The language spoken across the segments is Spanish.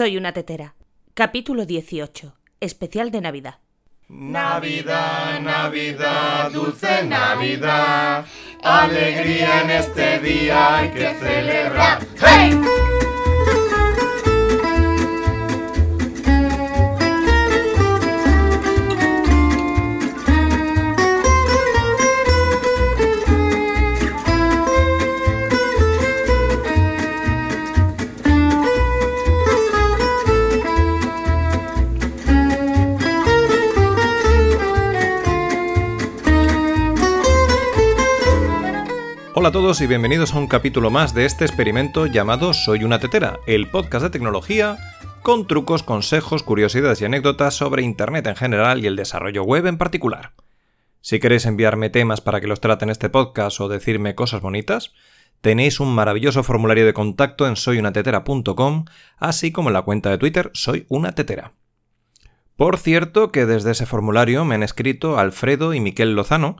Soy una tetera. Capítulo 18. Especial de Navidad. Navidad, Navidad, dulce Navidad. Alegría en este día hay que celebrar. ¡Hey! Hola a todos y bienvenidos a un capítulo más de este experimento llamado Soy una tetera, el podcast de tecnología con trucos, consejos, curiosidades y anécdotas sobre Internet en general y el desarrollo web en particular. Si queréis enviarme temas para que los trate en este podcast o decirme cosas bonitas, tenéis un maravilloso formulario de contacto en soyunatetera.com, así como en la cuenta de Twitter Soy una tetera. Por cierto que desde ese formulario me han escrito Alfredo y Miquel Lozano,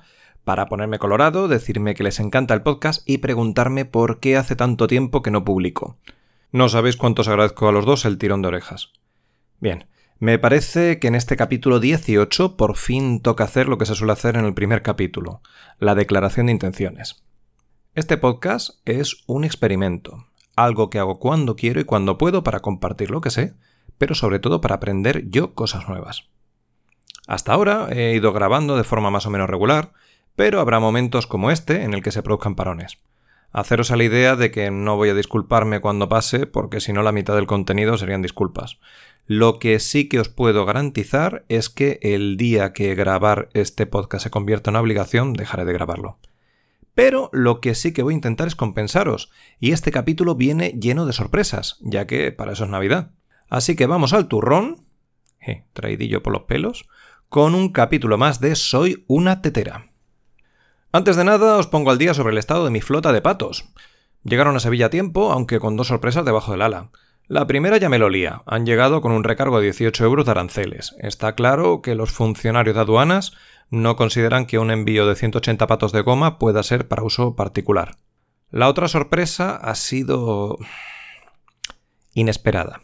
para ponerme colorado, decirme que les encanta el podcast y preguntarme por qué hace tanto tiempo que no publico. No sabéis cuánto os agradezco a los dos el tirón de orejas. Bien, me parece que en este capítulo 18 por fin toca hacer lo que se suele hacer en el primer capítulo, la declaración de intenciones. Este podcast es un experimento, algo que hago cuando quiero y cuando puedo para compartir lo que sé, pero sobre todo para aprender yo cosas nuevas. Hasta ahora he ido grabando de forma más o menos regular, pero habrá momentos como este en el que se produzcan parones. Haceros a la idea de que no voy a disculparme cuando pase, porque si no la mitad del contenido serían disculpas. Lo que sí que os puedo garantizar es que el día que grabar este podcast se convierta en una obligación, dejaré de grabarlo. Pero lo que sí que voy a intentar es compensaros, y este capítulo viene lleno de sorpresas, ya que para eso es Navidad. Así que vamos al turrón, eh, traidillo por los pelos, con un capítulo más de Soy una tetera. Antes de nada, os pongo al día sobre el estado de mi flota de patos. Llegaron a Sevilla a tiempo, aunque con dos sorpresas debajo del ala. La primera ya me lo lía. Han llegado con un recargo de 18 euros de aranceles. Está claro que los funcionarios de aduanas no consideran que un envío de 180 patos de goma pueda ser para uso particular. La otra sorpresa ha sido inesperada.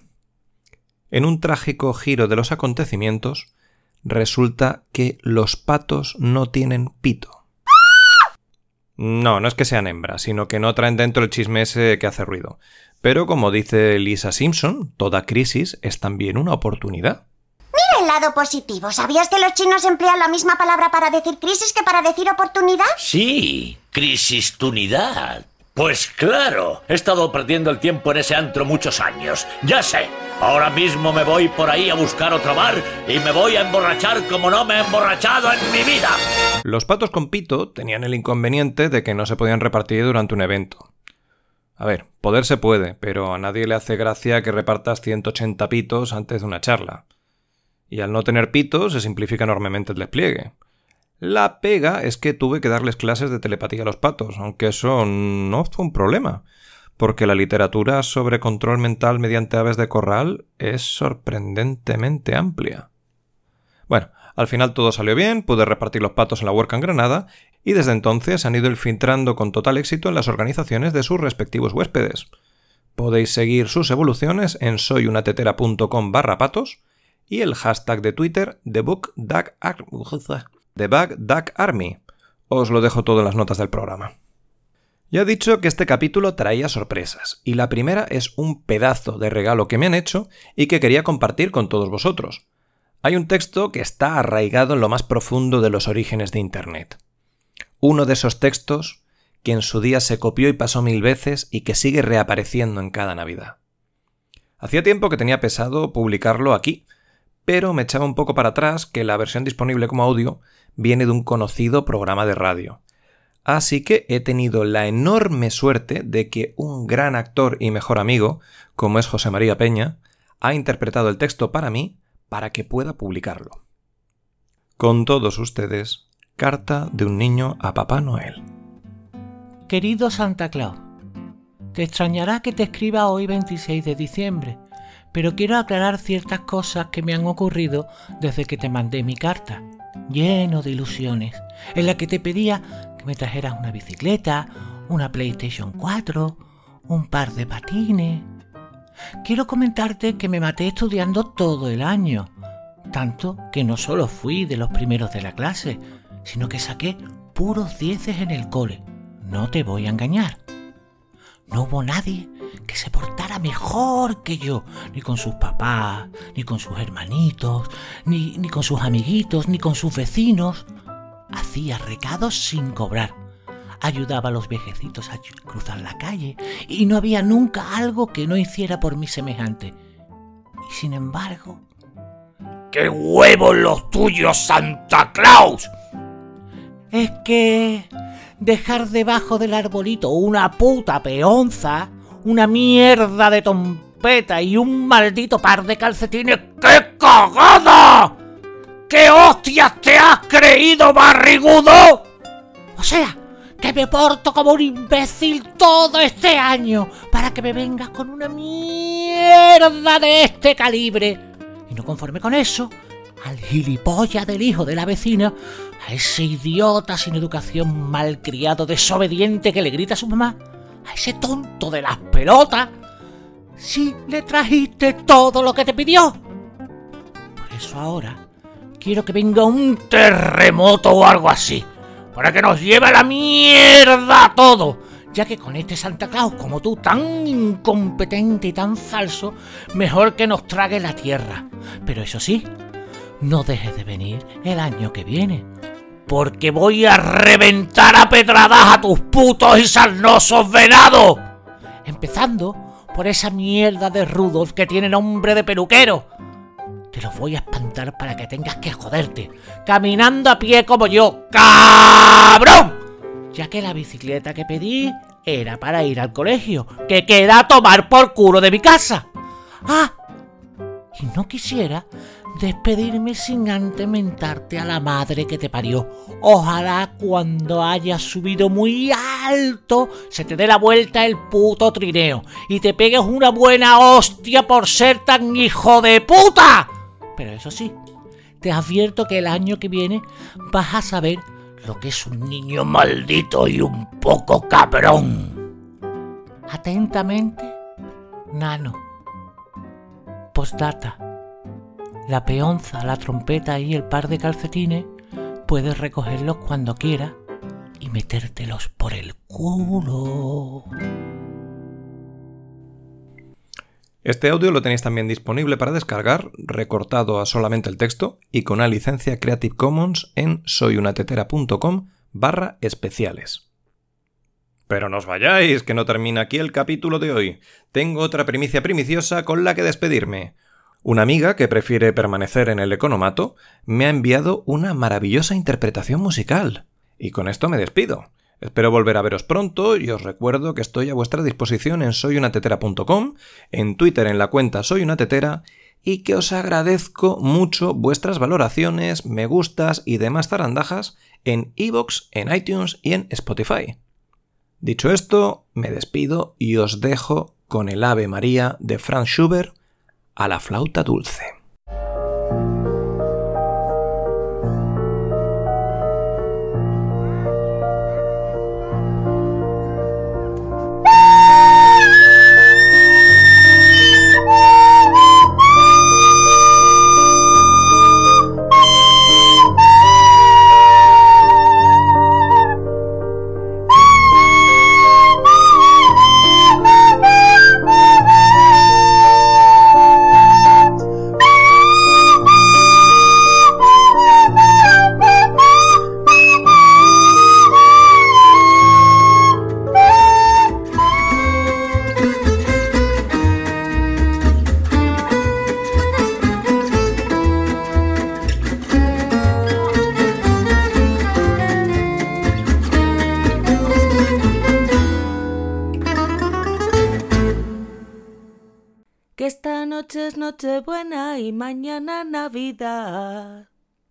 En un trágico giro de los acontecimientos, resulta que los patos no tienen pito. No, no es que sean hembras, sino que no traen dentro el chisme ese que hace ruido. Pero como dice Lisa Simpson, toda crisis es también una oportunidad. Mira el lado positivo. ¿Sabías que los chinos emplean la misma palabra para decir crisis que para decir oportunidad? Sí, crisis-tunidad. Pues claro, he estado perdiendo el tiempo en ese antro muchos años. Ya sé, ahora mismo me voy por ahí a buscar otro bar y me voy a emborrachar como no me he emborrachado en mi vida. Los patos con pito tenían el inconveniente de que no se podían repartir durante un evento. A ver, poder se puede, pero a nadie le hace gracia que repartas 180 pitos antes de una charla. Y al no tener pitos se simplifica enormemente el despliegue. La pega es que tuve que darles clases de telepatía a los patos, aunque eso no fue un problema, porque la literatura sobre control mental mediante aves de corral es sorprendentemente amplia. Bueno, al final todo salió bien, pude repartir los patos en la huerca en Granada, y desde entonces han ido infiltrando con total éxito en las organizaciones de sus respectivos huéspedes. Podéis seguir sus evoluciones en soyunatetera.com barra patos y el hashtag de Twitter TheBookDuckArmy. The Bug Duck Army. Os lo dejo todo en las notas del programa. Ya he dicho que este capítulo traía sorpresas, y la primera es un pedazo de regalo que me han hecho y que quería compartir con todos vosotros. Hay un texto que está arraigado en lo más profundo de los orígenes de Internet. Uno de esos textos que en su día se copió y pasó mil veces y que sigue reapareciendo en cada Navidad. Hacía tiempo que tenía pesado publicarlo aquí, pero me echaba un poco para atrás que la versión disponible como audio viene de un conocido programa de radio. Así que he tenido la enorme suerte de que un gran actor y mejor amigo, como es José María Peña, ha interpretado el texto para mí para que pueda publicarlo. Con todos ustedes, carta de un niño a Papá Noel. Querido Santa Claus, te extrañará que te escriba hoy 26 de diciembre, pero quiero aclarar ciertas cosas que me han ocurrido desde que te mandé mi carta, lleno de ilusiones, en la que te pedía que me trajeras una bicicleta, una PlayStation 4, un par de patines. quiero comentarte que me maté estudiando todo el año. Tanto que no solo fui de los primeros de la clase, sino que saqué puros dieces en el cole. No te voy a engañar. No hubo nadie que se portara mejor que yo, ni con sus papás, ni con sus hermanitos, ni, ni con sus amiguitos, ni con sus vecinos. Hacía recados sin cobrar. Ayudaba a los vejecitos a cruzar la calle y no había nunca algo que no hiciera por mí semejante. Y sin embargo... ¡Qué huevos los tuyos, Santa Claus! Es que dejar debajo del arbolito una puta peonza, una mierda de trompeta y un maldito par de calcetines. ¡Qué cagada! ¿Qué hostias te has creído, barrigudo? O sea, que me porto como un imbécil todo este año para que me vengas con una mierda de este calibre. Y no conforme con eso, al gilipollas del hijo de la vecina, a ese idiota sin educación malcriado desobediente que le grita a su mamá, a ese tonto de las pelotas, si le trajiste todo lo que te pidió. Por eso ahora quiero que venga un terremoto o algo así, para que nos lleve a la mierda todo, ya que con este Santa Claus como tú, tan incompetente y tan falso, mejor que nos trague la tierra. Pero eso sí, no dejes de venir el año que viene. Porque voy a reventar a pedradas a tus putos y sarnosos venados. Empezando por esa mierda de Rudolf que tiene nombre de peluquero. Te los voy a espantar para que tengas que joderte, caminando a pie como yo, cabrón. Ya que la bicicleta que pedí era para ir al colegio, que queda a tomar por culo de mi casa. Ah, y no quisiera despedirme sin antes mentarte a la madre que te parió. Ojalá cuando hayas subido muy alto se te dé la vuelta el puto trineo y te pegues una buena hostia por ser tan hijo de puta. Pero eso sí, te advierto que el año que viene vas a saber lo que es un niño maldito y un poco cabrón. Atentamente, Nano. Postdata la peonza, la trompeta y el par de calcetines, puedes recogerlos cuando quieras y metértelos por el culo. Este audio lo tenéis también disponible para descargar, recortado a solamente el texto y con una licencia Creative Commons en soyunatetera.com barra especiales. Pero no os vayáis, que no termina aquí el capítulo de hoy. Tengo otra primicia primiciosa con la que despedirme. Una amiga que prefiere permanecer en el economato me ha enviado una maravillosa interpretación musical. Y con esto me despido. Espero volver a veros pronto y os recuerdo que estoy a vuestra disposición en soyunatetera.com, en Twitter en la cuenta soyunatetera y que os agradezco mucho vuestras valoraciones, me gustas y demás zarandajas en iVoox, en iTunes y en Spotify. Dicho esto, me despido y os dejo con el Ave María de Franz Schubert a la flauta dulce. Que esta noche es noche buena y mañana Navidad.